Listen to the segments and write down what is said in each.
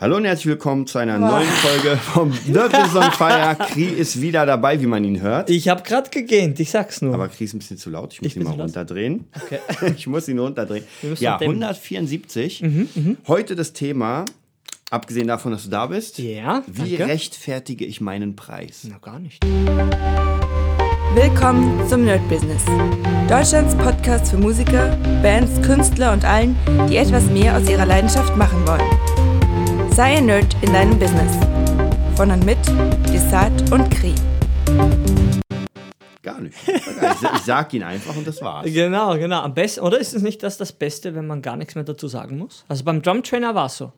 Hallo und herzlich willkommen zu einer neuen Folge vom Nerd is on Fire. Kri ist wieder dabei, wie man ihn hört. Ich habe gerade gegähnt, ich sag's nur. Aber Kri ist ein bisschen zu laut, ich muss Ich ihn mal runterdrehen. Okay. Ich muss ihn runterdrehen. Ja, dämmen. 174. Mhm, Heute das Thema, abgesehen davon, dass du da bist, Ja, wie danke. rechtfertige ich meinen Preis? Na, gar nicht. Willkommen zum Nerd Business. Deutschlands Podcast für Musiker, Bands, Künstler und allen, die etwas mehr aus ihrer Leidenschaft machen wollen. Sei ein Nerd in deinem Business. Von und mit Desart und Kri. Gar nicht. Ich, sag ihn einfach und das war's. Genau, genau. Am besten, oder ist es nicht das das Beste, wenn man gar nichts mehr dazu sagen muss? Also beim Drum Trainer war es so.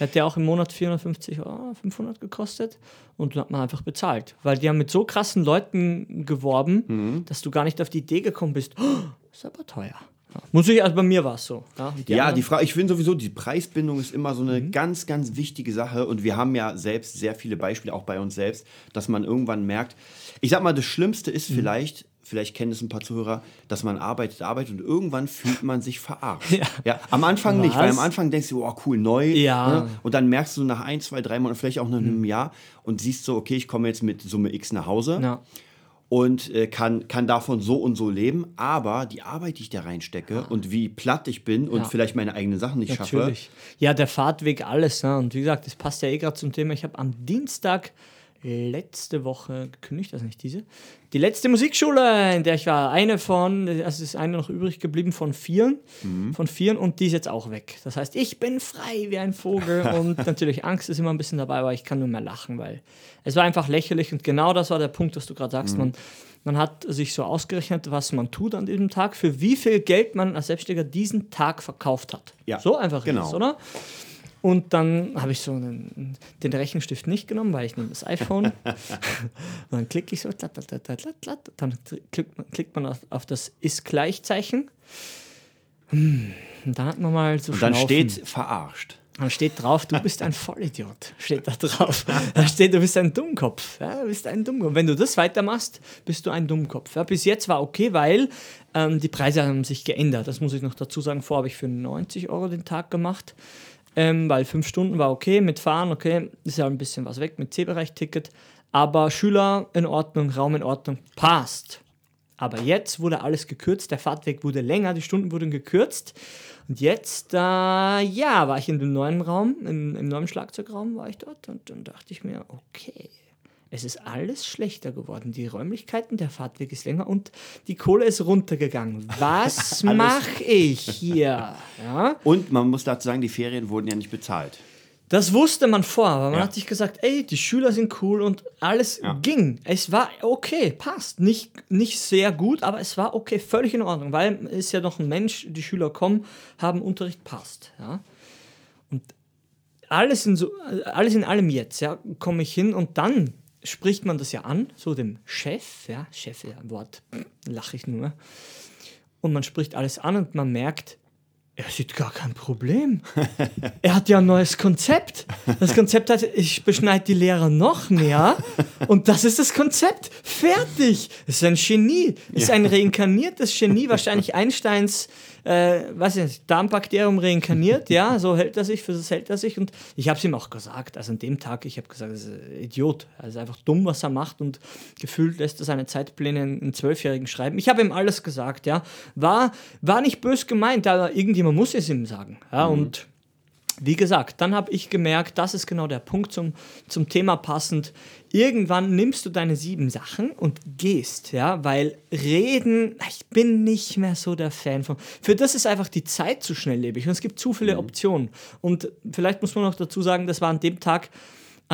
Der hat ja auch im Monat 450 Euro, 500 gekostet und dann hat man einfach bezahlt. Weil die haben mit so krassen Leuten geworben, Mhm. dass du gar nicht auf die Idee gekommen bist, oh, ist aber teuer. Muss ich, also bei mir war es so. Ja, und Ja, die Frage, ich finde sowieso, die Preisbindung ist immer so eine Mhm. ganz, ganz wichtige Sache. Und wir haben ja selbst sehr viele Beispiele, auch bei uns selbst, dass man irgendwann merkt, ich sag mal, das Schlimmste ist Mhm. vielleicht, vielleicht kennen es ein paar Zuhörer, dass man arbeitet, arbeitet und irgendwann fühlt man sich verarscht. Ja. ja am Anfang nicht, weil am Was? Anfang denkst du, oh cool, neu. Ja. Ne? Und dann merkst du nach ein, zwei, drei Monaten, vielleicht auch nach Mhm. einem Jahr und siehst so, okay, ich komme jetzt mit Summe X nach Hause Ja. Und äh, kann, kann davon so und so leben. Aber die Arbeit, die ich da reinstecke und wie platt ich bin und Ja. vielleicht meine eigenen Sachen nicht schaffe. Natürlich. Ja, der Fahrtweg, alles. Ne? Und wie gesagt, das passt ja eh gerade zum Thema. Ich habe am Dienstag letzte Woche gekündigt, also nicht diese, die letzte Musikschule, in der ich war. Eine von, also es ist eine noch übrig geblieben von vieren, von vieren und die ist jetzt auch weg. Das heißt, ich bin frei wie ein Vogel und natürlich Angst ist immer ein bisschen dabei, aber ich kann nur mehr lachen, weil es war einfach lächerlich und genau das war der Punkt, was du gerade sagst. Man, man hat sich so ausgerechnet, was man tut an diesem Tag, für wie viel Geld man als Selbstständiger diesen Tag verkauft hat. Ja, So einfach genau. ist es, oder? Und dann habe ich so einen, den Rechenstift nicht genommen, weil ich nehme das iPhone. und dann klicke ich so, tlat, tlat, tlat, tlat, dann klickt man, klickt man auf, auf das Ist-Gleichzeichen. Hm, Und dann hat man mal so Und dann Schnaufen. steht verarscht. Dann steht drauf, du bist ein Vollidiot. Steht da drauf. Da steht, du bist ein Dummkopf. Ja, du bist ein Dummkopf. Wenn du das weitermachst, bist du ein Dummkopf. Ja, bis jetzt war okay, weil ähm, die Preise haben sich geändert. Das muss ich noch dazu sagen. Vorher habe ich für 90 Euro den Tag gemacht. Ähm, weil fünf Stunden war okay, mit Fahren, okay, ist ja ein bisschen was weg mit C-Bereich-Ticket. Aber Schüler in Ordnung, Raum in Ordnung, passt. Aber jetzt wurde alles gekürzt, der Fahrtweg wurde länger, die Stunden wurden gekürzt. Und jetzt, äh, ja, war ich in dem neuen Raum, im, im neuen Schlagzeugraum war ich dort und dann dachte ich mir, okay, es ist alles schlechter geworden. Die Räumlichkeiten, der Fahrtweg ist länger und die Kohle ist runtergegangen. Was mache ich hier? Ja? Und man muss dazu sagen, die Ferien wurden ja nicht bezahlt. Das wusste man vorher, aber man Ja. hat sich gesagt, ey, die Schüler sind cool und alles Ja. ging. Es war okay, passt. Nicht, nicht sehr gut, aber es war okay, völlig in Ordnung, weil ist ja noch ein Mensch, die Schüler kommen, haben Unterricht, passt. Ja? Und alles in, so, alles in allem jetzt, ja, komme ich hin und dann spricht man das ja an, so dem Chef, ja, Chef, ja, Wort, lache ich nur. Und man spricht alles an und man merkt, er sieht gar kein Problem. Er hat ja ein neues Konzept. Das Konzept hat, ich beschneide die Lehrer noch mehr. Und das ist das Konzept. Fertig. Es ist ein Genie. Es ist ein reinkarniertes Genie. Wahrscheinlich Einsteins, äh, weiß ich nicht, Darmbakterium reinkarniert. Ja, so hält er sich, für das hält er sich. Und ich habe es ihm auch gesagt. Also an dem Tag, ich habe gesagt, das ist ein Idiot. Er ist einfach dumm, was er macht. Und gefühlt lässt er seine Zeitpläne einen Zwölfjährigen schreiben. Ich habe ihm alles gesagt, ja. War, war nicht bös gemeint, aber irgendjemand muss es ihm sagen. Ja, und wie gesagt, dann habe ich gemerkt, das ist genau der Punkt zum, zum Thema passend. Irgendwann nimmst du deine sieben Sachen und gehst, ja, weil reden, ich bin nicht mehr so der Fan von. Für das ist einfach die Zeit zu schnelllebig und es gibt zu viele Optionen. Und vielleicht muss man noch dazu sagen, das war an dem Tag,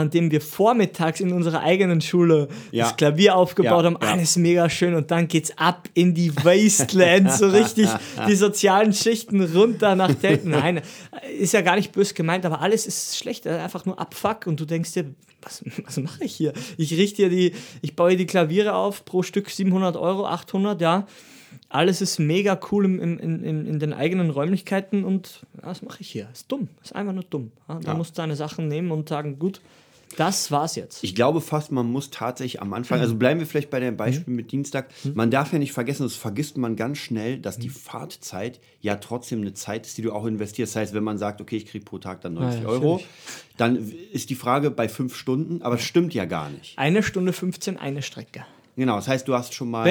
an dem wir vormittags in unserer eigenen Schule Ja. das Klavier aufgebaut Ja, haben. Alles mega schön und dann geht's ab in die Wasteland, so richtig die sozialen Schichten runter nach Delten. Nein, ist ja gar nicht böse gemeint, aber alles ist schlecht, äh, einfach nur Abfuck und du denkst dir, was, was mache ich hier? Ich richte hier die, ich baue die Klaviere auf, pro Stück 700 Euro, 800, ja. Alles ist mega cool im, in, in, in den eigenen Räumlichkeiten und was mache ich hier? Ist dumm, ist einfach nur dumm. Da Ja. musst du deine Sachen nehmen und sagen, gut, Das war's jetzt. Ich glaube fast, man muss tatsächlich am Anfang, also bleiben wir vielleicht bei dem Beispiel mit Dienstag, man darf ja nicht vergessen, das vergisst man ganz schnell, dass die Fahrtzeit ja trotzdem eine Zeit ist, die du auch investierst. Das heißt, wenn man sagt, okay, ich kriege pro Tag dann 90 Ja, Euro, dann ist die Frage bei fünf Stunden, aber das stimmt ja gar nicht. Eine Stunde 15, eine Strecke. Genau, das heißt, du hast schon mal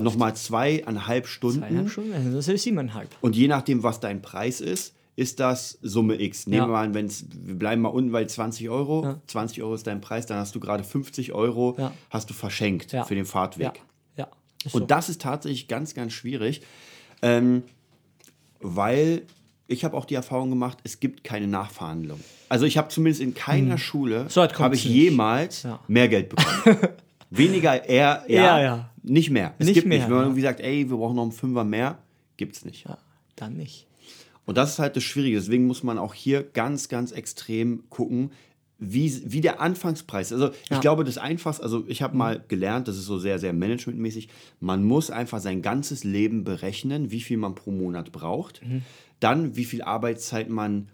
nochmal zweieinhalb Stunden Zweieinhalb Stunden, das ist siebeneinhalb. und je nachdem, was dein Preis ist, ist das Summe X. Nehmen Ja. wir mal an, wenn's, wir bleiben mal unten bei 20 Euro. 20 Euro ist dein Preis, dann hast du gerade 50 Euro Ja. hast du verschenkt Ja. für den Fahrtweg. Ja, ja. Und so. das ist tatsächlich ganz, ganz schwierig, ähm, weil ich habe auch die Erfahrung gemacht, es gibt keine Nachverhandlung. Also ich habe zumindest in keiner Schule Hm. So weit kommt's habe ich nicht. jemals Ja. mehr Geld bekommen. Weniger, eher, ja, Ja, ja. nicht mehr. Es Nicht gibt mehr, nicht. Wenn man ja. irgendwie sagt, ey, wir brauchen noch einen Fünfer mehr, gibt es nicht. ja, dann nicht. Und das ist halt das Schwierige. Deswegen muss man auch hier ganz, ganz extrem gucken, wie, wie der Anfangspreis. Also ich Ja. glaube, das Einfachste, also ich habe mal gelernt, das ist so sehr, sehr managementmäßig, man muss einfach sein ganzes Leben berechnen, wie viel man pro Monat braucht. Dann, wie viel Arbeitszeit man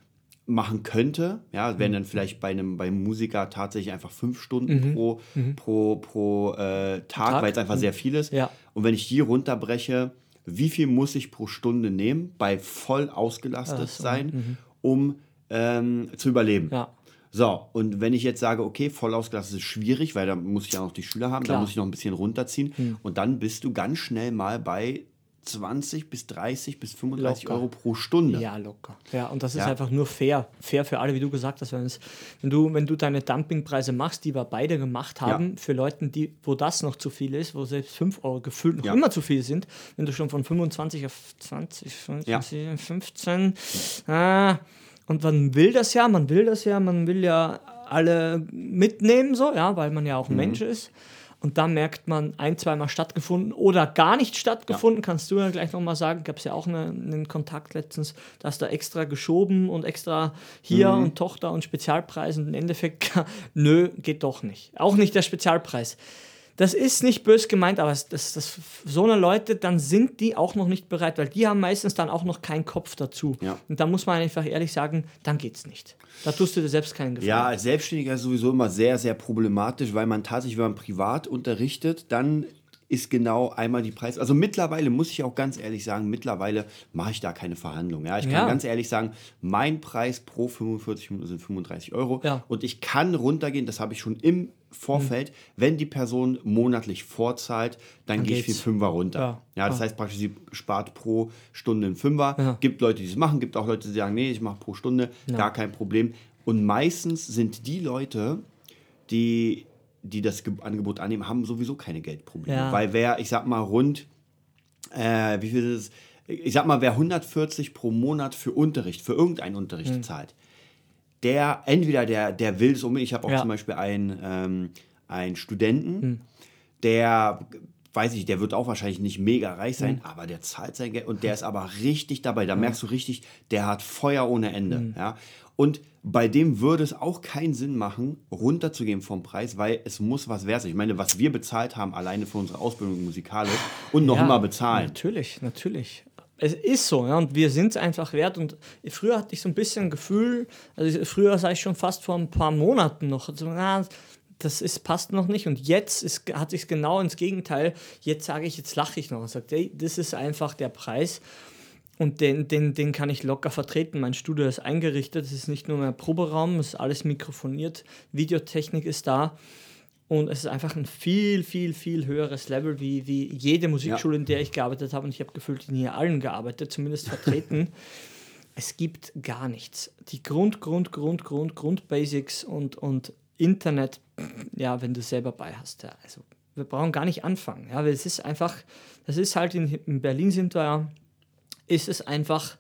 machen könnte. Ja, wären dann vielleicht bei einem beim Musiker tatsächlich einfach fünf Stunden pro, pro, pro äh, Tag, Tag. weil es einfach sehr viel ist. Ja. Und wenn ich die runterbreche, wie viel muss ich pro Stunde nehmen, bei voll ausgelastet Ach so, sein, um ähm, zu überleben? Ja. So, und wenn ich jetzt sage, okay, voll ausgelastet ist schwierig, weil da muss ich ja noch die Schüler haben, da Klar. Hm. muss ich noch ein bisschen runterziehen. Und dann bist du ganz schnell mal bei 20 bis 30 bis 35 Locker. Euro pro Stunde. Ja, locker. Ja, und das ist Ja. einfach nur fair. Fair für alle, wie du gesagt hast. Wenn, es, wenn, du, wenn du deine Dumpingpreise machst, die wir beide gemacht haben, für Leute, die, wo das noch zu viel ist, wo selbst 5 Euro gefühlt noch Ja. immer zu viel sind, wenn du schon von 25 auf 20, 25, 15, ah, und man will das ja, man will das ja, man will ja alle mitnehmen, so, ja, weil man ja Mhm. auch ein Mensch ist. Und da merkt man, ein, zweimal stattgefunden oder gar nicht stattgefunden, kannst du ja gleich nochmal sagen. Gab es ja auch eine, einen Kontakt letztens, da hast du extra geschoben und extra hier Mhm. und Tochter und Spezialpreis und im Endeffekt, nö, geht doch nicht. Auch nicht der Spezialpreis. Das ist nicht bös gemeint, aber das, das, so eine Leute, dann sind die auch noch nicht bereit, weil die haben meistens dann auch noch keinen Kopf dazu. Ja. Und da muss man einfach ehrlich sagen, dann geht's nicht. Da tust du dir selbst keinen Gefallen. Ja, als Selbstständiger ist sowieso immer sehr, sehr problematisch, weil man tatsächlich, wenn man privat unterrichtet, dann ist genau einmal die Preis. Also mittlerweile muss ich auch ganz ehrlich sagen, mittlerweile mache ich da keine Verhandlung. Ja, ich kann Ja. ganz ehrlich sagen, mein Preis pro 45 Minuten sind 35 Euro. Ja. Und ich kann runtergehen, das habe ich schon im Vorfeld, wenn die Person monatlich vorzahlt, dann, gehe ich für. Fünfer runter. Ja. Ja, das Ja. heißt praktisch, sie spart pro Stunde einen Fünfer. Ja. Gibt Leute, die es machen, gibt auch Leute, die sagen, nee, ich mache pro Stunde, gar kein Problem. Und meistens sind die Leute, die, die das Ge Angebot annehmen, haben sowieso keine Geldprobleme. Ja. Weil wer, ich sag mal, rund, äh, wie viel ist es? Ich sag mal, wer 140 pro Monat für Unterricht, für irgendeinen Unterricht Hm. zahlt, der entweder der, der will es unbedingt. Ich habe auch Ja. zum Beispiel einen, ähm, einen Studenten, Hm. der weiß ich, der wird auch wahrscheinlich nicht mega reich sein, Hm. aber der zahlt sein Geld und der ist aber richtig dabei. Da merkst du richtig, der hat Feuer ohne Ende. Hm. Ja? Und bei dem würde es auch keinen Sinn machen, runterzugehen vom Preis, weil es muss was wert sein. Ich meine, was wir bezahlt haben, alleine für unsere Ausbildung musikalisch und noch Ja, immer bezahlen. Natürlich, natürlich. Es ist so, ja, und wir sind es einfach wert. Und früher hatte ich so ein bisschen ein Gefühl, also früher sage ich schon fast vor ein paar Monaten noch, so, na, das ist, passt noch nicht. Und jetzt ist, hat sich genau ins Gegenteil. Jetzt sage ich, jetzt lache ich noch und sage, hey, das ist einfach der Preis. Und den, den, den kann ich locker vertreten. Mein Studio ist eingerichtet, es ist nicht nur mehr Proberaum, es ist alles mikrofoniert, Videotechnik ist da. Und es ist einfach ein viel, viel, viel höheres Level wie, wie jede Musikschule, in der ich gearbeitet habe. Und ich habe gefühlt in hier allen gearbeitet, zumindest vertreten. es gibt gar nichts. Die Grund, Grund, Grund, Grund, Grundbasics und, und Internet, ja, wenn du selber bei hast. Ja, also wir brauchen gar nicht anfangen. Ja, weil es ist einfach, das ist halt in, in Berlin sind wir ist es einfach,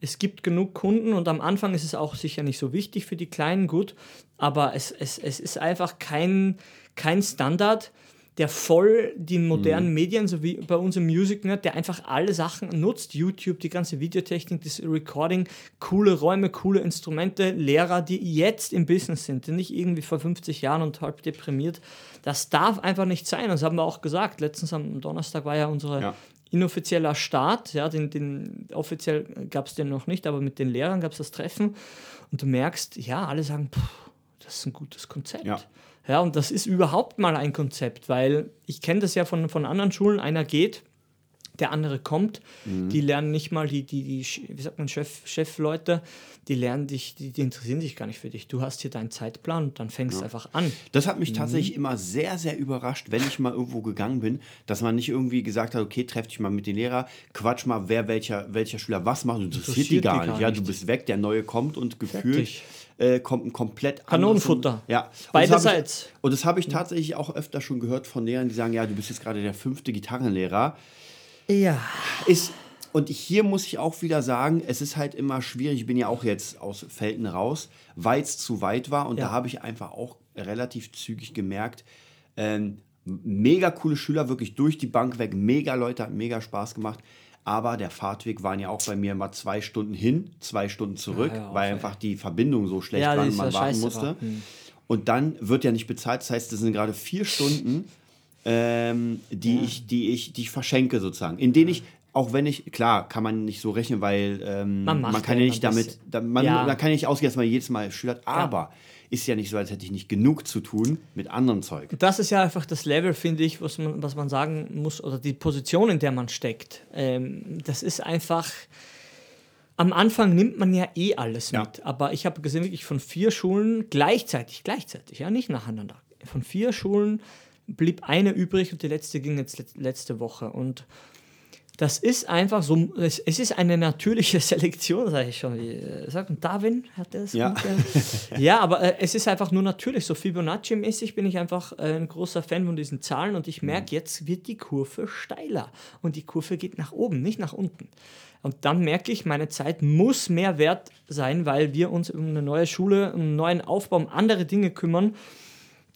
es gibt genug Kunden und am Anfang ist es auch sicher nicht so wichtig für die Kleinen, gut, aber es, es, es ist einfach kein, kein Standard, der voll die modernen Medien, so wie bei uns im MusicNet, der einfach alle Sachen nutzt, YouTube, die ganze Videotechnik, das Recording, coole Räume, coole Instrumente, Lehrer, die jetzt im Business sind, die nicht irgendwie vor 50 Jahren und halb deprimiert. Das darf einfach nicht sein. Das haben wir auch gesagt. Letztens am Donnerstag war ja unsere Ja. inoffizieller Start, ja, den, den offiziell gab es den noch nicht, aber mit den Lehrern gab es das Treffen und du merkst, ja, alle sagen, pff, das ist ein gutes Konzept. Ja. Ja, und das ist überhaupt mal ein Konzept, weil ich kenne das ja von, von anderen Schulen. Einer geht, der andere kommt. Mhm. Die lernen nicht mal die, die, die wie sagt man, Chef, Chefleute, die lernen dich, die, die interessieren sich gar nicht für dich. Du hast hier deinen Zeitplan und dann fängst du einfach an. Das hat Mhm. mich tatsächlich immer sehr, sehr überrascht, wenn ich mal irgendwo gegangen bin, dass man nicht irgendwie gesagt hat, okay, treff dich mal mit den Lehrer, quatsch mal, wer welcher, welcher Schüler was macht, interessiert, Interessiert die die gar gar nicht. Ja, du nicht. bist weg, der Neue kommt und gefühlt äh, kommt ein komplett Kanonenfutter. Ja. Und das hab ich- Beiderseits. Und das habe ich tatsächlich auch öfter schon gehört von Lehrern, die sagen, ja, du bist jetzt gerade der fünfte Gitarrenlehrer. Ja. Ist, und hier muss ich auch wieder sagen, es ist halt immer schwierig. Ich bin ja auch jetzt aus Felten raus, weil es zu weit war. Und Ja. da habe ich einfach auch relativ zügig gemerkt, ähm, mega coole Schüler, wirklich durch die Bank weg, mega Leute, hat mega Spaß gemacht. Aber der Fahrtweg waren ja auch bei mir mal zwei Stunden hin, zwei Stunden zurück, Ja, ja, weil ey. einfach die Verbindung so schlecht Ja, war und man warten musste. war. Hm. Und dann wird ja nicht bezahlt. Das heißt, das sind gerade vier Stunden, ähm, die, ich, die, ich, die ich verschenke sozusagen. In denen ich, auch wenn ich, klar, kann man nicht so rechnen, weil ähm, Man man, kann ja ja nicht damit, da, man, Ja. man kann ja nicht ausgehen, dass man jedes Mal schülert, aber ist ja nicht so, als hätte ich nicht genug zu tun mit anderem Zeug. Das ist ja einfach das Level, finde ich, was man, was man sagen muss, oder die Position, in der man steckt. Ähm, das ist einfach. Am Anfang nimmt man ja eh alles Ja. mit, aber ich habe gesehen, wirklich von vier Schulen gleichzeitig, gleichzeitig, ja, nicht nacheinander. Von vier Schulen blieb eine übrig und die letzte ging jetzt let- letzte Woche. Und das ist einfach so, es, ist eine natürliche Selektion, sage ich schon. Äh, Sagt Darwin hat das Ja. ja, aber äh, es ist einfach nur natürlich. So Fibonacci-mäßig bin ich einfach äh, ein großer Fan von diesen Zahlen und ich merke, jetzt wird die Kurve steiler. Und die Kurve geht nach oben, nicht nach unten. Und dann merke ich, meine Zeit muss mehr wert sein, weil wir uns um eine neue Schule, um einen neuen Aufbau, um andere Dinge kümmern,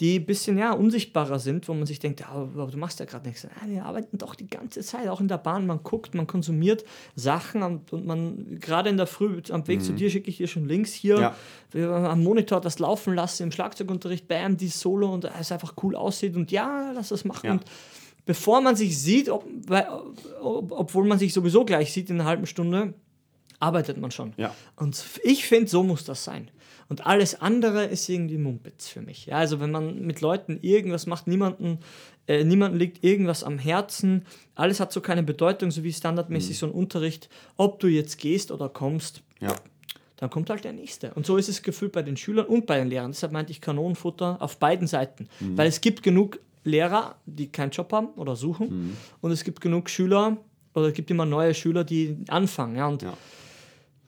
die ein bisschen ja, unsichtbarer sind, wo man sich denkt, ja, aber du machst ja gerade nichts. Ja, wir arbeiten doch die ganze Zeit, auch in der Bahn. Man guckt, man konsumiert Sachen und, man, gerade in der Früh, am Weg zu dir schicke ich dir schon Links hier, Ja. wir am Monitor das laufen lassen, im Schlagzeugunterricht, bam, die Solo und es einfach cool aussieht und ja, lass das machen. Ja. Und bevor man sich sieht, ob, ob, obwohl man sich sowieso gleich sieht in einer halben Stunde, arbeitet man schon. Ja. Und ich finde, so muss das sein. Und alles andere ist irgendwie Mumpitz für mich. Ja, also wenn man mit Leuten irgendwas macht, niemanden, äh, niemanden liegt irgendwas am Herzen, alles hat so keine Bedeutung, so wie standardmäßig so ein Unterricht, ob du jetzt gehst oder kommst, Ja. dann kommt halt der Nächste. Und so ist es gefühlt bei den Schülern und bei den Lehrern. Deshalb meinte ich Kanonenfutter auf beiden Seiten. Weil es gibt genug Lehrer, die keinen Job haben oder suchen. Und es gibt genug Schüler oder es gibt immer neue Schüler, die anfangen. Ja, und Ja.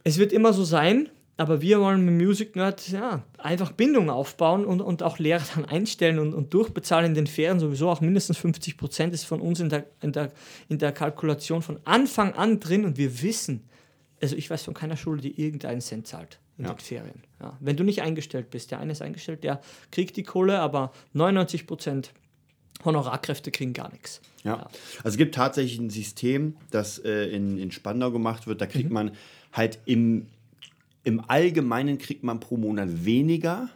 Es wird immer so sein, aber wir wollen mit Music Nerd ja, einfach Bindung aufbauen und, und auch Lehrer dann einstellen und, und durchbezahlen in den Ferien. Sowieso auch mindestens 50 Prozent ist von uns in der, in, der, in der Kalkulation von Anfang an drin und wir wissen, also ich weiß von keiner Schule, die irgendeinen Cent zahlt in Ja. den Ferien. Ja. Wenn du nicht eingestellt bist, der eine ist eingestellt, der kriegt die Kohle, aber 99 Prozent Honorarkräfte kriegen gar nichts. Ja. Also es gibt tatsächlich ein System, das äh, in, in Spandau gemacht wird. Da Mhm. kriegt man halt im, im Allgemeinen kriegt man pro Monat weniger.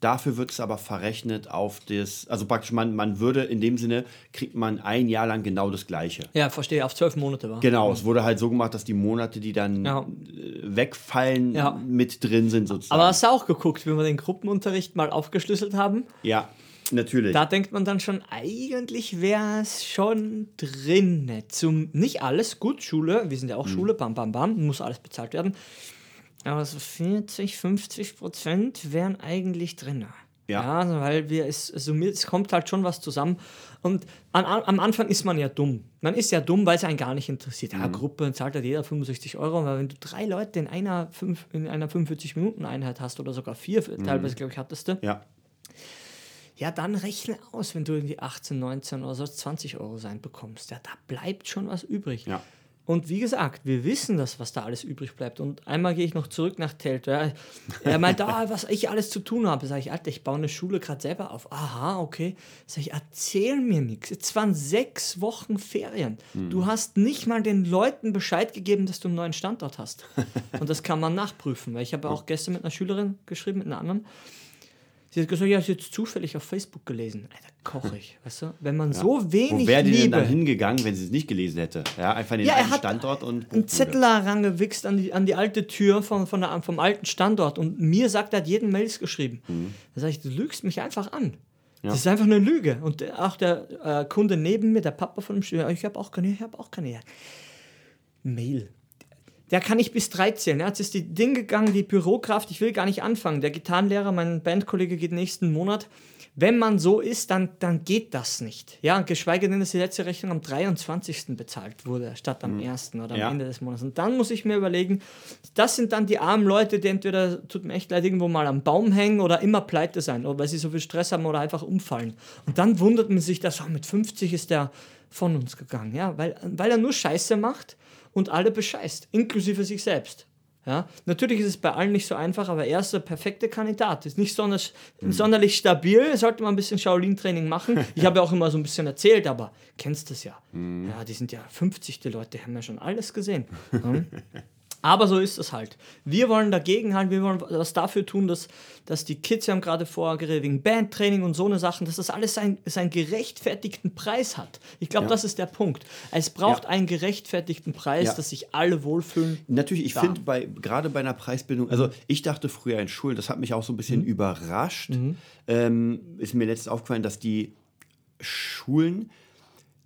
Dafür wird es aber verrechnet auf das, also praktisch man, man würde in dem Sinne, kriegt man ein Jahr lang genau das Gleiche. Ja, verstehe, auf zwölf Monate war. Genau, es wurde halt so gemacht, dass die Monate, die dann Ja. äh, wegfallen, Ja. mit drin sind sozusagen. Aber hast du auch geguckt, wie wir den Gruppenunterricht mal aufgeschlüsselt haben? ja, natürlich. Da denkt man dann schon, eigentlich wäre es schon drin. Zum, nicht alles, gut, Schule, wir sind ja auch Mhm. Schule, bam, bam, bam, muss alles bezahlt werden. Aber so 40, 50 Prozent wären eigentlich drin. Ja. also weil wir es summiert, es kommt halt schon was zusammen. Und an, am Anfang ist man ja dumm. Man ist ja dumm, weil es einen gar nicht interessiert. Mhm. Ja, Gruppe zahlt halt jeder 65 Euro, aber wenn du drei Leute in einer, fünf, in einer 45-Minuten-Einheit hast oder sogar vier, Mhm. teilweise, glaube ich, hattest du, ja, ja, dann rechne aus, wenn du irgendwie 18, 19 oder so 20 Euro sein bekommst. Ja, da bleibt schon was übrig. ja. Und wie gesagt, wir wissen das, was da alles übrig bleibt. Und einmal gehe ich noch zurück nach Telto. Ja. Er meint, ah, was ich alles zu tun habe. Sag ich, Alter, ich baue eine Schule gerade selber auf. Aha, okay. Sag ich, erzähl mir nichts. Jetzt waren sechs Wochen Ferien. Du hast nicht mal den Leuten Bescheid gegeben, dass du einen neuen Standort hast. Und das kann man nachprüfen. Weil ich habe auch gestern mit einer Schülerin geschrieben, mit einer anderen. Sie hat gesagt, ja, sie hat jetzt zufällig auf Facebook gelesen. Alter, koche ich, weißt du? Wenn man so Wo wenig wäre die denn dann hingegangen, wenn sie es nicht gelesen hätte? Ja, einfach in den Ja, alten Standort und. einen Buchbude. Zettel herangewichst an die, an die alte Tür von, von der, vom alten Standort und mir sagt, er hat jeden Mails geschrieben. Mhm. Da sage ich, du lügst mich einfach an. Das ist einfach eine Lüge. Und auch der äh, Kunde neben mir, der Papa von dem Schüler, ich habe auch keine, ich habe auch keine. Ja. Mail. Der kann ich bis drei zählen. Er hat jetzt die Ding gegangen, die Bürokraft, ich will gar nicht anfangen. Der Gitarrenlehrer, mein Bandkollege geht nächsten Monat. Wenn man so ist, dann, dann geht das nicht. Ja, geschweige denn, dass die letzte Rechnung am 23. bezahlt wurde, statt am 1. oder am Ja. Ende des Monats. Und dann muss ich mir überlegen, das sind dann die armen Leute, die entweder, tut mir echt leid, irgendwo mal am Baum hängen oder immer pleite sein, oder weil sie so viel Stress haben oder einfach umfallen. Und dann wundert man sich, dass oh, mit 50 ist der von uns gegangen, ja, weil, weil er nur Scheiße macht und alle bescheißt, inklusive sich selbst. Ja, natürlich ist es bei allen nicht so einfach, aber er ist der perfekte Kandidat. Ist nicht sonderlich, sonderlich stabil, sollte man ein bisschen Shaolin-Training machen. Ich habe ja auch immer so ein bisschen erzählt, aber kennst das ja. Ja, die sind ja 50, die Leute haben ja schon alles gesehen. Ja. Aber so ist es halt. Wir wollen dagegen halt, wir wollen was dafür tun, dass, dass die Kids, wir haben gerade vorher geredet, wegen Bandtraining und so eine Sachen, dass das alles seinen, seinen gerechtfertigten Preis hat. Ich glaube, Ja. das ist der Punkt. Es braucht Ja. einen gerechtfertigten Preis, Ja. dass sich alle wohlfühlen. Natürlich, ich finde bei gerade bei einer Preisbildung, also ich dachte früher in Schulen, das hat mich auch so ein bisschen überrascht. Ähm, ist mir letztens aufgefallen, dass die Schulen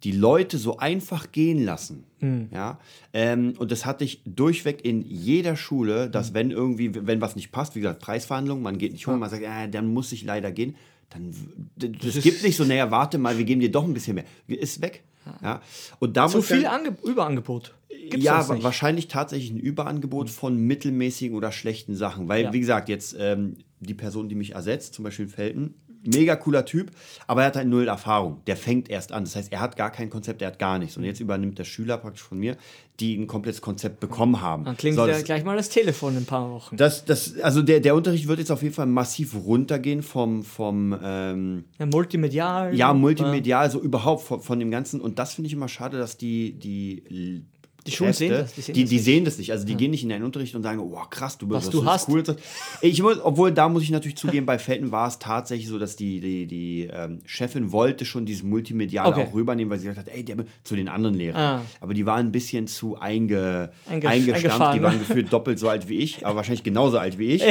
die Leute so einfach gehen lassen. Ja? Ähm, und das hatte ich durchweg in jeder Schule, dass wenn irgendwie, wenn was nicht passt, wie gesagt, Preisverhandlungen, man geht nicht hoch, man sagt, ja, dann muss ich leider gehen, dann es gibt nicht so, naja, warte mal, wir geben dir doch ein bisschen mehr. Ist weg. Ja? Und da Zu muss dann- viel Ange Überangebot. Gibt's ja, wahrscheinlich tatsächlich ein Überangebot von mittelmäßigen oder schlechten Sachen. Weil, Ja. wie gesagt, jetzt ähm, die Person, die mich ersetzt, zum Beispiel Felten, mega cooler Typ, aber er hat halt null Erfahrung. Der fängt erst an. Das heißt, er hat gar kein Konzept, er hat gar nichts. Und jetzt übernimmt der Schüler praktisch von mir, die ein komplettes Konzept bekommen haben. Dann klingt So, ja gleich mal das Telefon in ein paar Wochen. das, das, also der, der Unterricht wird jetzt auf jeden Fall massiv runtergehen vom, vom ähm, Ja, multimedial. ja, multimedial, so überhaupt von, von dem Ganzen. Und das finde ich immer schade, dass die, die, Die Schulen sehen das, die sehen die, das die nicht. sehen das nicht. Also die gehen nicht in den Unterricht und sagen, oh krass, du bist Was du hast. cool. Ich muss, obwohl da muss ich natürlich zugeben, bei Felten war es tatsächlich so, dass die, die, die ähm, Chefin wollte schon dieses Multimediale Okay. auch rübernehmen, weil sie gesagt hat, ey, der, zu den anderen Lehrern. Ah. Aber die waren ein bisschen zu einge, Einge- eingestampft. Die waren gefühlt doppelt so alt wie ich, aber wahrscheinlich genauso alt wie ich.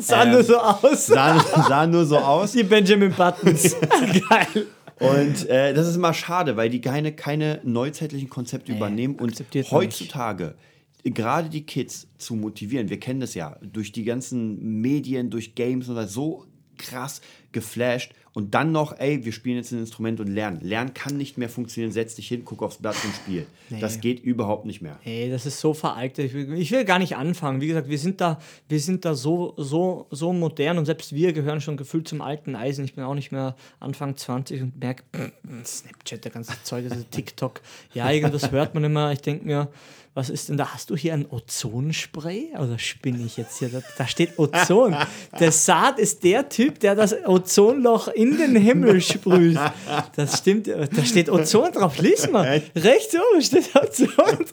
Sah Ähm, nur so aus. Sahen, sahen nur so aus. Die Benjamin Buttons. Geil. Und äh, das ist immer schade, weil die keine, keine neuzeitlichen Konzepte übernehmen. Und heutzutage, gerade die Kids zu motivieren, wir kennen das ja, durch die ganzen Medien, durch Games oder so krass geflasht. Und dann noch, ey, wir spielen jetzt ein Instrument und lernen. Lernen kann nicht mehr funktionieren, setz dich hin, guck aufs Blatt und spiel. Das geht überhaupt nicht mehr. Hey, das ist so veraltet. Ich will, ich will gar nicht anfangen. Wie gesagt, wir sind da, wir sind da so, so, so modern und selbst wir gehören schon gefühlt zum alten Eisen. Ich bin auch nicht mehr Anfang 20 und merke, Snapchat, der ganze Zeug, das ist TikTok. Ja, irgendwas hört man immer. Ich denke mir, was ist denn da? Hast du hier ein Ozonspray? Oder spinne ich jetzt hier? Da, da steht Ozon. Der Saad ist der Typ, der das Ozonloch in den Himmel sprüht. Das stimmt. Da steht Ozon drauf. Lies mal. Rechts oben steht Ozon.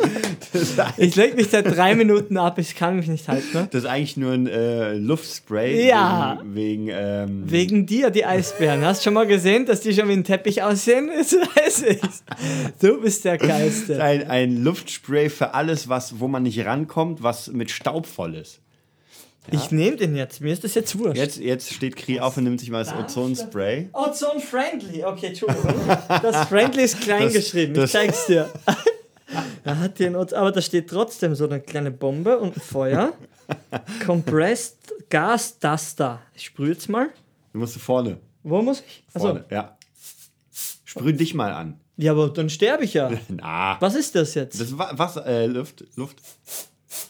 Ich leg mich seit drei Minuten ab. Ich kann mich nicht halten. Ne? Das ist eigentlich nur ein äh, Luftspray. Ja. Wegen, wegen ähm, Wegen dir, die Eisbären. Hast schon mal gesehen, dass die schon wie ein Teppich aussehen? Das weiß ich. Du bist der Geilste. ein, ein Luftspray für alles, was, wo man nicht rankommt, was mit Staub voll ist. Ich nehme den jetzt. Mir ist das jetzt wurscht. Jetzt, jetzt steht Kri auf und nimmt sich mal das Ozonspray. Ozon Friendly. Okay, Entschuldigung. Das Friendly ist klein Das- geschrieben. das- ich zeig's dir. Er hat hier ein Oz aber da steht trotzdem so eine kleine Bombe und ein Feuer. Compressed Gas Duster. Ich sprühe jetzt mal. Du musst vorne. Wo muss ich? Achso. vorne. Ja. Sprüh dich mal an. Ja, aber dann sterbe ich ja. Na. Was ist das jetzt? Das ist Wa- Wasser, äh, Luft. Luft. Das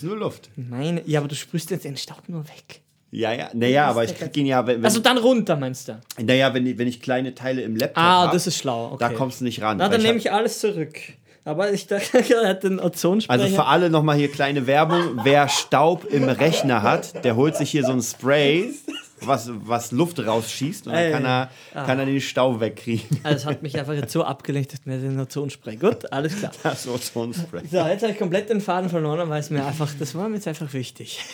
ist nur Luft. Meine, ja, aber du sprühst jetzt den Staub nur weg. Ja, ja. Naja, aber ich krieg ihn ja, wenn, wenn, Also dann runter, meinst du? naja, wenn, ich- wenn ich kleine Teile im Laptop Ah, hab, das ist schlau. Okay. da kommst du nicht ran. Na, dann nehme ich alles zurück. Aber ich dachte, er hat den Ozonspray. Also für alle nochmal hier kleine Werbung. Wer Staub im Rechner hat, der holt sich hier so ein Spray was, was Luft rausschießt und dann Ey. kann er, kann er den Stau wegkriegen. Also es hat mich einfach jetzt so abgelenkt, dass mir den Ozonspray. Gut, alles klar. Das Ozonspray. So, jetzt habe ich komplett den Faden verloren, weil es mir einfach, das war mir jetzt einfach wichtig.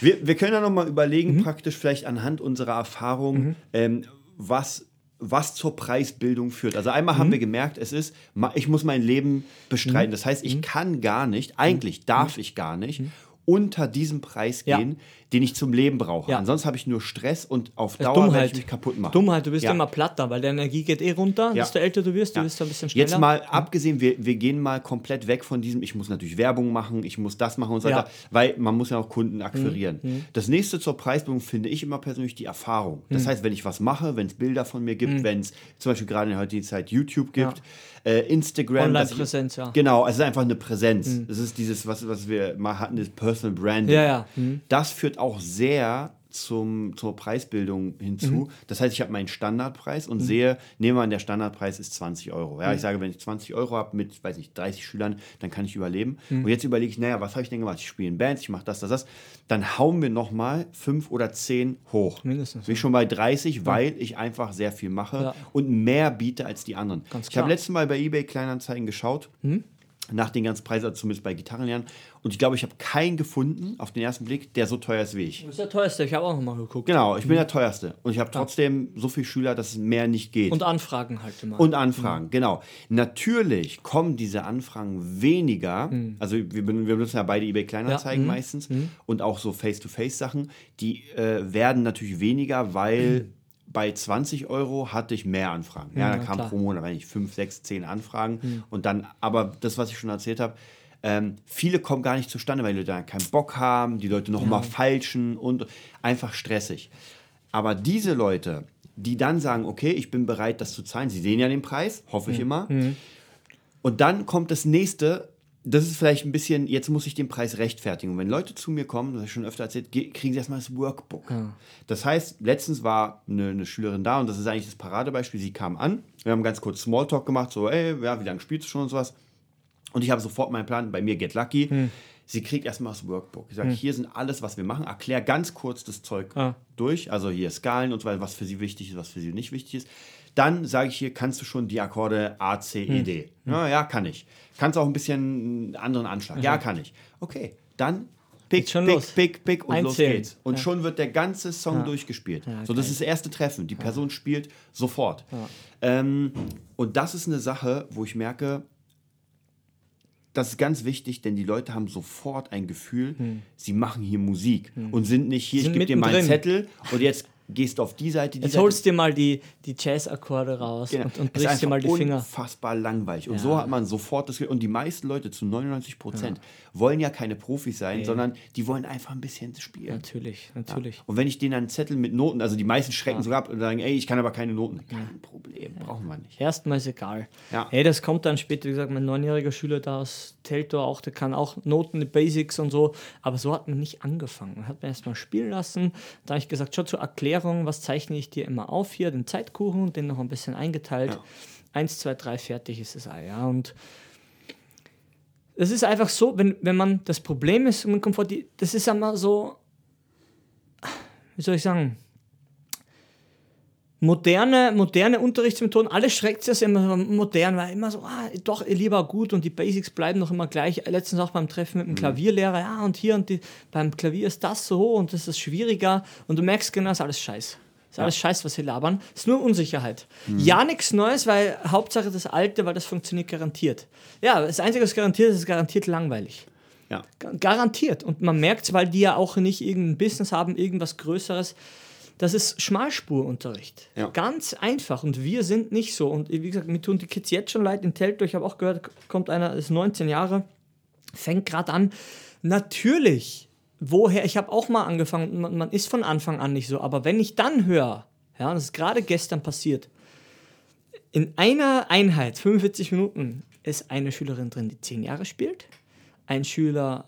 Wir, wir können ja noch mal überlegen, praktisch vielleicht anhand unserer Erfahrung, ähm, was, was zur Preisbildung führt. Also einmal haben wir gemerkt, es ist, ich muss mein Leben bestreiten. Das heißt, ich kann gar nicht, eigentlich darf ich gar nicht, unter diesem Preis Ja. gehen, den ich zum Leben brauche. Ja. Ansonsten habe ich nur Stress und auf ist Dauer werde ich mich kaputt machen. Dummheit, du bist Ja. immer platter, weil deine Energie geht eh runter. Ja. Desto älter du wirst, du Ja. wirst ein bisschen schneller. Jetzt mal abgesehen, wir, wir gehen mal komplett weg von diesem, ich muss natürlich Werbung machen, ich muss das machen und so Ja. Mhm. weiter, weil man muss ja auch Kunden akquirieren. Das nächste zur Preisbildung finde ich immer persönlich die Erfahrung. Mhm. Das heißt, wenn ich was mache, wenn es Bilder von mir gibt, wenn es zum Beispiel gerade in der heutigen Zeit YouTube gibt, äh, Instagram. Online-Präsenz, ja. Genau, es ist einfach eine Präsenz. Es ist dieses, was, was wir mal hatten, das Personal Branding. Ja, ja. Das führt auch sehr zum, zur Preisbildung hinzu. Mhm. Das heißt, ich habe meinen Standardpreis und sehe, nehmen wir an, der Standardpreis ist 20 Euro. Mhm. Ja, ich sage, wenn ich 20 Euro habe mit, weiß nicht, 30 Schülern, dann kann ich überleben. Mhm. Und jetzt überlege ich, naja, was habe ich denn gemacht? Ich spiele in Bands, ich mache das, das, das. Dann hauen wir nochmal fünf oder zehn hoch. Mindestens, Bin ich schon bei 30, weil ich einfach sehr viel mache Ja. und mehr biete als die anderen. Ganz ich habe letztes Mal bei eBay Kleinanzeigen geschaut nach den ganzen Preisen, also zumindest bei Gitarrenlernen. Und ich glaube, ich habe keinen gefunden auf den ersten Blick, der so teuer ist wie ich. Das ist der teuerste, ich habe auch nochmal geguckt. Genau, ich bin der teuerste. Und ich habe trotzdem so viele Schüler, dass es mehr nicht geht. Und Anfragen halt immer. Und Anfragen, genau. Natürlich kommen diese Anfragen weniger. Also wir, wir benutzen ja beide eBay Kleinanzeigen Ja, mhm. meistens und auch so Face-to-Face-Sachen. Die äh, werden natürlich weniger, weil bei 20 Euro hatte ich mehr Anfragen. Ja, Ja, da kamen klar. pro Monat eigentlich 5, 6, 10 Anfragen. Und dann, aber das, was ich schon erzählt habe, ähm, viele kommen gar nicht zustande, weil die Leute dann keinen Bock haben, die Leute noch mal falschen und einfach stressig. Aber diese Leute, die dann sagen, okay, ich bin bereit, das zu zahlen, sie sehen ja den Preis, hoffe ich immer. Und dann kommt das nächste, das ist vielleicht ein bisschen, jetzt muss ich den Preis rechtfertigen. Und wenn Leute zu mir kommen, das habe ich schon öfter erzählt, ge- kriegen sie erstmal das Workbook. Das heißt, letztens war eine, eine Schülerin da und das ist eigentlich das Paradebeispiel. Sie kam an, wir haben ganz kurz Smalltalk gemacht, so, ey, ja, wie lange spielst du schon und sowas. Und ich habe sofort meinen Plan, bei mir Get Lucky. Hm. Sie kriegt erstmal das Workbook. Ich sage, hier sind alles, was wir machen. Erklär ganz kurz das Zeug Ah. durch. Also hier Skalen und so weiter, was für sie wichtig ist, was für sie nicht wichtig ist. Dann sage ich hier, kannst du schon die Akkorde A, C, Hm. E, D? Ja, ja, kann ich. Kannst auch ein bisschen einen anderen Anschlag? Ja, kann ich. Okay, dann pick, schon pick, los. pick, pick und los geht's. Und schon wird der ganze Song durchgespielt. Ja, so, das ist das erste Treffen. Die Person spielt sofort. Ähm, und das ist eine Sache, wo ich merke, das ist ganz wichtig, denn die Leute haben sofort ein Gefühl, sie machen hier Musik und sind nicht hier, Sind ich gebe dir mal einen mittendrin. Zettel und jetzt gehst du auf die Seite, die Jetzt Seite. holst dir mal die, die Jazz-Akkorde raus Genau. und, und brichst dir mal die Finger. Unfassbar langweilig. Und Ja. so hat man sofort das Gefühl. Und die meisten Leute, zu 99 Prozent, wollen ja keine Profis sein, sondern die wollen einfach ein bisschen spielen. Natürlich, natürlich. Und wenn ich denen einen Zettel mit Noten, also die meisten schrecken sogar ab und sagen, ey, ich kann aber keine Noten. Kein Problem, brauchen wir nicht. Erstmal ist egal. Ja. Hey, das kommt dann später, wie gesagt, mein neunjähriger Schüler da aus Teltor auch, der kann auch Noten, die Basics und so, aber so hat man nicht angefangen. Man hat mir erstmal spielen lassen, da habe ich gesagt, schau zur Erklärung, was zeichne ich dir immer auf hier, den Zeitkuchen, den noch ein bisschen eingeteilt. Ja. Eins, zwei, drei, fertig ist das Ei, ja, und es ist einfach so, wenn, wenn man, das Problem ist, man kommt vor die, das ist einmal so, wie soll ich sagen, moderne, moderne Unterrichtsmethoden, alles schreckt sich immer modern, weil immer so, ah, doch lieber gut und die Basics bleiben noch immer gleich. Letztens auch beim Treffen mit dem Klavierlehrer, ja, und hier und die, beim Klavier ist das so und das ist schwieriger und du merkst genau, ist alles scheiß. Ist alles scheiß, was sie labern. Ist nur Unsicherheit. Ja, nichts Neues, weil Hauptsache das Alte, weil das funktioniert garantiert. Ja, das Einzige, was garantiert ist, ist garantiert langweilig. Ja. Ga- Garantiert. Und man merkt es, weil die ja auch nicht irgendein Business haben, irgendwas Größeres. Das ist Schmalspurunterricht. Ja. Ganz einfach. Und wir sind nicht so. Und wie gesagt, mir tun die Kids jetzt schon leid in Teltow. Ich habe auch gehört, kommt einer, ist 19 Jahre, fängt gerade an. Natürlich, woher, ich habe auch mal angefangen, man, man ist von Anfang an nicht so. Aber wenn ich dann höre, ja, das ist gerade gestern passiert, in einer Einheit, 45 Minuten, ist eine Schülerin drin, die 10 Jahre spielt, ein Schüler,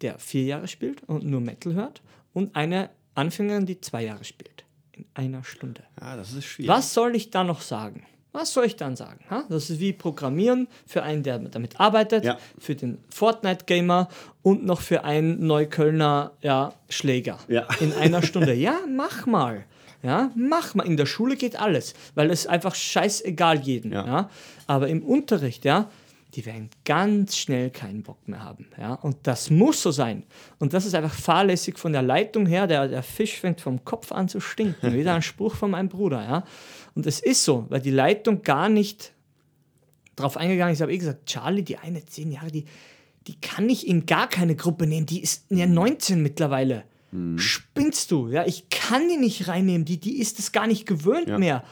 der 4 Jahre spielt und nur Metal hört und eine Anfängerin, die 2 Jahre spielt. In einer Stunde. Ja, das ist schwierig. Was soll ich da noch sagen? Was soll ich dann sagen? Ha? Das ist wie Programmieren für einen, der damit arbeitet, Ja. für den Fortnite-Gamer und noch für einen Neuköllner ja, Schläger. Ja. In einer Stunde. Ja, mach mal. Ja, mach mal. In der Schule geht alles, weil es einfach scheißegal jeden. Ja. Ja. Aber im Unterricht, ja, die werden ganz schnell keinen Bock mehr haben. Ja? Und das muss so sein. Und das ist einfach fahrlässig von der Leitung her. Der, der Fisch fängt vom Kopf an zu stinken. Wieder ein Spruch von meinem Bruder. Ja? Und es ist so, weil die Leitung gar nicht drauf eingegangen ist. Ich habe eh gesagt, Charlie, die eine zehn Jahre, die, die kann ich in gar keine Gruppe nehmen. Die ist ja 19 mittlerweile. Spinnst du? Ja, ich kann die nicht reinnehmen. Die, die ist es gar nicht gewöhnt Ja. mehr.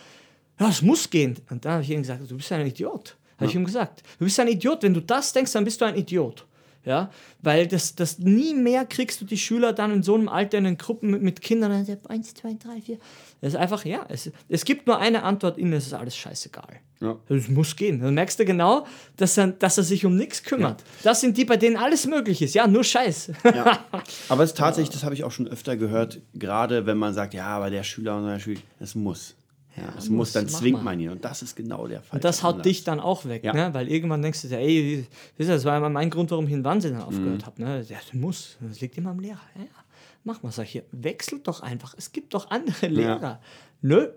Ja, es muss gehen. Und dann habe ich ihm gesagt, du bist ein Idiot. Habe ich ihm gesagt. Du bist ein Idiot. Wenn du das denkst, dann bist du ein Idiot. Ja, weil das, das nie mehr kriegst du die Schüler dann in so einem Alter in den Gruppen mit, mit Kindern. Eins, zwei, drei, vier. Das ist einfach, ja, es, es gibt nur eine Antwort, ihnen ist alles scheißegal. Ja. Es muss gehen. Dann merkst du genau, dass er, dass er sich um nichts kümmert. Das sind die, bei denen alles möglich ist. Ja, nur Scheiß. Ja. Aber es ist tatsächlich, das habe ich auch schon öfter gehört, gerade wenn man sagt, ja, aber der Schüler und der Schüler, es muss. Ja, es muss, muss, dann zwingt man ihn. Und das ist genau der Fall. Und das haut dich dann auch weg, Ja. ne? weil irgendwann denkst du dir, ey, das war ja mein Grund, warum ich in Wahnsinn dann aufgehört habe. Ne? Ja, du musst, das liegt immer am Lehrer. Ja, ja. Mach mal, sag hier, wechselt doch einfach, es gibt doch andere Lehrer. Nö,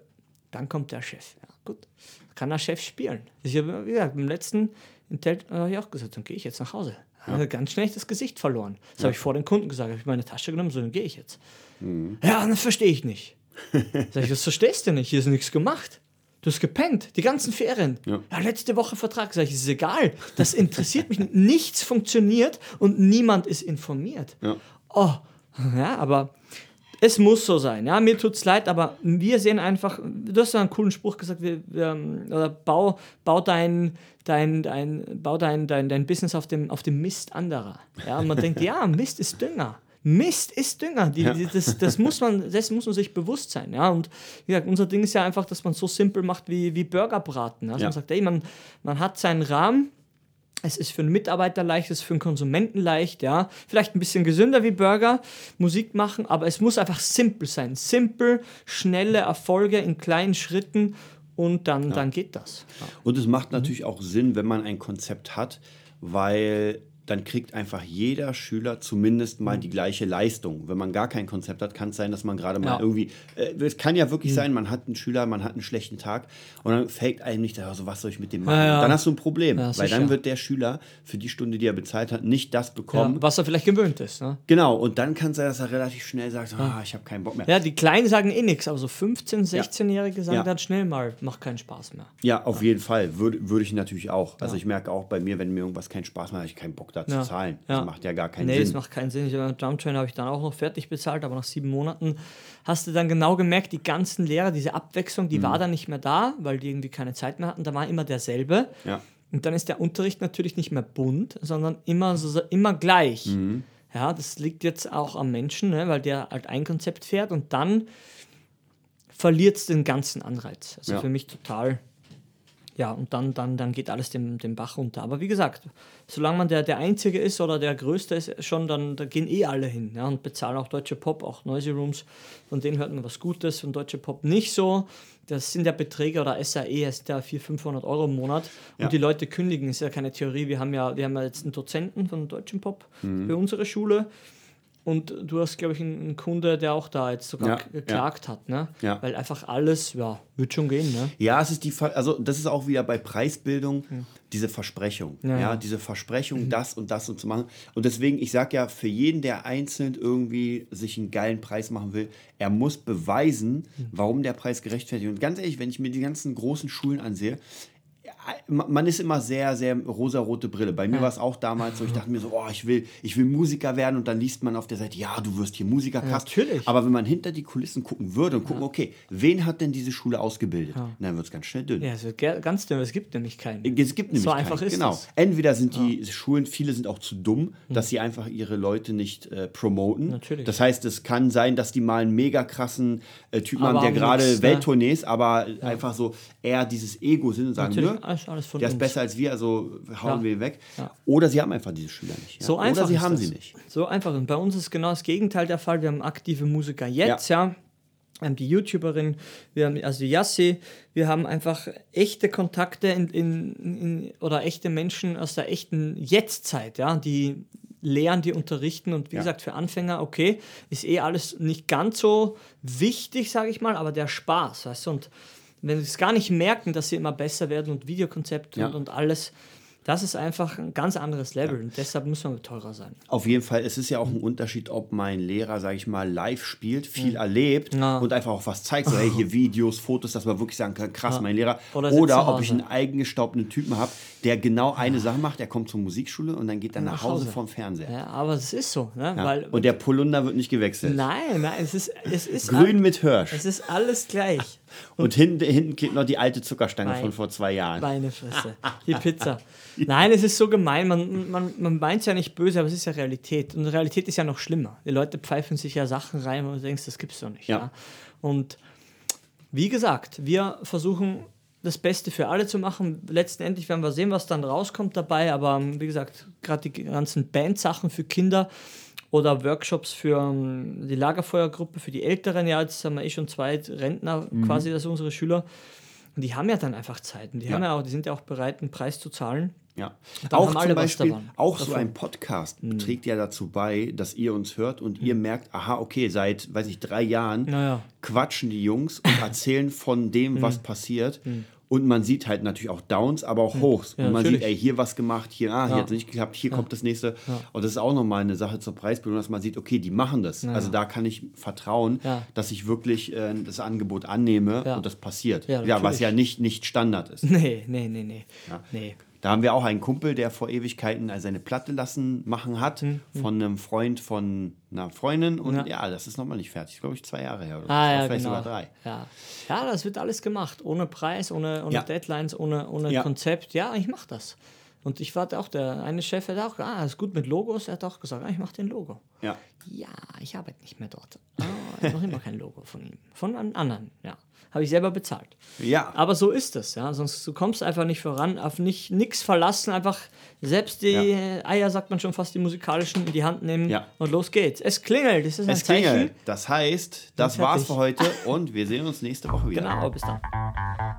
dann kommt der Chef. Ja, gut, kann der Chef spielen. Ich habe, wie gesagt, im letzten in Tel habe ich auch gesagt, dann gehe ich jetzt nach Hause. Habe ganz schnell das Gesicht verloren. Das habe ich vor den Kunden gesagt, habe ich meine Tasche genommen, so, dann gehe ich jetzt. Ja, das verstehe ich nicht. Sag ich, das verstehst du nicht, hier ist nichts gemacht. Du hast gepennt, die ganzen Ferien. Ja. Ja. letzte Woche Vertrag. Sag ich, ist egal. Das interessiert mich nicht. Nichts funktioniert und niemand ist informiert. Ja. Oh, ja, aber es muss so sein. Ja, mir tut's leid, aber wir sehen einfach, du hast ja einen coolen Spruch gesagt, wir, wir, ähm, oder bau, bau dein, dein, dein, bau dein, dein, dein Business auf dem, auf dem Mist anderer. Ja, und man denkt, ja, Mist ist Dünger. Mist ist Dünger. Die, die, das, das, muss man, das muss man sich bewusst sein. Ja? Und wie gesagt, unser Ding ist ja einfach, dass man so simpel macht wie, wie Burgerbraten. Ja? Also Ja. Man sagt, ey, man, man hat seinen Rahmen, es ist für einen Mitarbeiter leicht, es ist für einen Konsumenten leicht, ja. Vielleicht ein bisschen gesünder wie Burger, Musik machen, aber es muss einfach simpel sein. Simpel, schnelle Erfolge in kleinen Schritten und dann, dann geht das. Ja. Und es Mhm. macht natürlich auch Sinn, wenn man ein Konzept hat, weil dann kriegt einfach jeder Schüler zumindest mal die gleiche Leistung. Wenn man gar kein Konzept hat, kann es sein, dass man gerade mal Ja. Mhm. irgendwie, äh, es kann ja wirklich sein, man hat einen Schüler, man hat einen schlechten Tag und dann fällt einem nicht, also was soll ich mit dem machen? Ja, ja. Dann hast du ein Problem, weil sicher. dann wird der Schüler für die Stunde, die er bezahlt hat, nicht das bekommen. was er vielleicht gewöhnt ist. Ne? Genau, und dann kann es sein, dass er relativ schnell sagt, ah, ich habe keinen Bock mehr. Ja, die Kleinen sagen eh nichts, aber so 15-, 16-Jährige sagen dann schnell mal, macht keinen Spaß mehr. Ja, auf jeden Fall. Würde, würde ich natürlich auch. Also ich merke auch bei mir, wenn mir irgendwas keinen Spaß macht, habe ich keinen Bock da Ja. zu zahlen. Ja. Das macht ja gar keinen Nee, das Sinn. macht keinen Sinn. Ich, beim Drumtrain habe ich dann auch noch fertig bezahlt, aber nach sieben Monaten hast du dann genau gemerkt, die ganzen Lehrer, diese Abwechslung, Mhm. die war dann nicht mehr da, weil die irgendwie keine Zeit mehr hatten. Da war immer derselbe. Ja. Und dann ist der Unterricht natürlich nicht mehr bunt, sondern immer, so- immer gleich. Mhm. Ja, das liegt jetzt auch am Menschen, ne, weil der halt ein Konzept fährt und dann verliert es den ganzen Anreiz. Also Ja. für mich total. Ja, und dann, dann, dann geht alles den, den Bach runter. Aber wie gesagt, solange man der, der Einzige ist oder der Größte ist, schon, dann da gehen eh alle hin ja, und bezahlen auch deutsche Pop, auch Noisy Rooms. Von denen hört man was Gutes, von deutsche Pop nicht so. Das sind ja Beträge oder SAE, das sind ja 400, 500 Euro im Monat. Und Ja. die Leute kündigen, ist ja keine Theorie. Wir haben ja, wir haben ja jetzt einen Dozenten von deutschen Pop für unsere Schule. Und du hast, glaube ich, einen Kunde, der auch da jetzt sogar Ja, geklagt hat, ne? Ja. Weil einfach alles, ja, wird schon gehen, ne? Ja, es ist die, also das ist auch wieder bei Preisbildung diese Versprechung. Ja, Ja, ja. diese Versprechung, das und das und zu machen. Und deswegen, ich sage ja, für jeden, der einzeln irgendwie sich einen geilen Preis machen will, er muss beweisen, warum der Preis gerechtfertigt. Und ganz ehrlich, wenn ich mir die ganzen großen Schulen ansehe, man ist immer sehr, sehr rosarote Brille. Bei mir war es auch damals so, ich dachte mir so, oh, ich will, ich will Musiker werden und dann liest man auf der Seite, ja, du wirst hier Musiker natürlich. Aber wenn man hinter die Kulissen gucken würde und gucken, okay, wen hat denn diese Schule ausgebildet? Dann wird es ganz schnell dünn. Ja, es wird ganz dünn, es gibt nämlich keinen. Es gibt nämlich So keinen. einfach ist genau. es. Entweder sind die Schulen, viele sind auch zu dumm, dass sie einfach ihre Leute nicht äh, promoten. Natürlich. Das heißt, es kann sein, dass die mal einen mega krassen äh, Typen Aber haben, der gerade ne? Welttournees, aber einfach so eher dieses Ego sind und sagen, Natürlich, nö, alles- alles von der ist besser als wir, also hauen Ja. wir ihn weg. Ja. Oder sie haben einfach diese Schüler nicht. Ja. So einfach Oder sie ist haben das. sie nicht. So einfach. Und bei uns ist genau das Gegenteil der Fall. Wir haben aktive Musiker jetzt, ja. wir haben die YouTuberin, wir haben also Yassi, wir haben einfach echte Kontakte in, in, in, oder echte Menschen aus der echten Jetztzeit, ja, die lehren, die unterrichten und wie Ja. gesagt, für Anfänger, okay, ist eh alles nicht ganz so wichtig, sage ich mal, aber der Spaß, weißt du, und wenn sie es gar nicht merken, dass sie immer besser werden und Videokonzept Ja. und, und alles, das ist einfach ein ganz anderes Level und deshalb muss man teurer sein. Auf jeden Fall, es ist ja auch ein Unterschied, ob mein Lehrer, sage ich mal, live spielt, viel erlebt Ja. und einfach auch was zeigt. So, hey, hier Videos, Fotos, dass man wirklich sagen kann, krass, mein Lehrer. Oder Oder, ob ich einen eigengestaubten Typen habe, der genau eine Sache macht, der kommt zur Musikschule und dann geht er nach, Nach Hause Hause. vom Fernseher. Ja, aber es ist so, ne? Ja. weil und der Polunder wird nicht gewechselt. nein, nein, es ist es ist Grün mit Hirsch. es ist alles gleich. Und hinten, hinten klebt noch die alte Zuckerstange Nein. von vor zwei Jahren. Meine Fresse. Die Pizza. Nein, es ist so gemein. Man, man, man meint es ja nicht böse, aber es ist ja Realität. Und Realität ist ja noch schlimmer. Die Leute pfeifen sich ja Sachen rein, wo du denkst, das gibt's doch nicht. Ja. Ja. Und wie gesagt, wir versuchen das Beste für alle zu machen. Letztendlich werden wir sehen, was dann rauskommt dabei. Aber ähm, wie gesagt, gerade die ganzen Bandsachen für Kinder oder Workshops für ähm, die Lagerfeuergruppe, für die Älteren. Ja, jetzt haben wir eh schon zwei Rentner quasi, das sind unsere Schüler. Und die haben ja dann einfach Zeiten. Die, Ja. haben ja auch, die sind ja auch bereit, einen Preis zu zahlen. Ja. Auch zum Beispiel, auch so Davon. Ein Podcast trägt ja dazu bei, dass ihr uns hört und ihr merkt, aha, okay, seit, weiß ich, drei Jahren Naja. quatschen die Jungs und erzählen von dem, Hm. was passiert. Und man sieht halt natürlich auch Downs, aber auch Hochs. Ja, und man natürlich. sieht, ey, hier was gemacht, hier, ah, hier Ja. hat es nicht geklappt, hier kommt das nächste. Und das ist auch nochmal eine Sache zur Preisbildung, dass man sieht, okay, die machen das. Also da kann ich vertrauen, Ja. dass ich wirklich äh, das Angebot annehme Ja. und das passiert. Ja, Ja, was ja nicht, nicht Standard ist. Nee, nee, nee, nee. Ja. Nee. Da haben wir auch einen Kumpel, der vor Ewigkeiten seine Platte lassen machen hat von einem Freund von einer Freundin und Ja. ja, das ist nochmal nicht fertig. Glaube ich zwei Jahre her oder Ah, ja, vielleicht genau. sogar drei. Ja. ja, das wird alles gemacht. Ohne Preis, ohne, ohne Ja. Deadlines, ohne, ohne. Konzept. Ja, ich mache das. Und ich warte auch, der eine Chef hat auch, ah, ist gut mit Logos. Er hat auch gesagt, ah, ich mache den Logo. Ja. Ja, ich arbeite nicht mehr dort. Ah, noch immer kein Logo von ihm. Von einem anderen, ja. Habe ich selber bezahlt. Ja. Aber so ist es, ja. Sonst du kommst einfach nicht voran, auf nicht nichts verlassen, einfach selbst die Ja. Eier, sagt man schon fast, die musikalischen in die Hand nehmen Ja. und los geht's. Es klingelt, das ist ein Es Zeichen. klingelt. Das heißt, das war's für heute und wir sehen uns nächste Woche wieder. Genau, bis dann.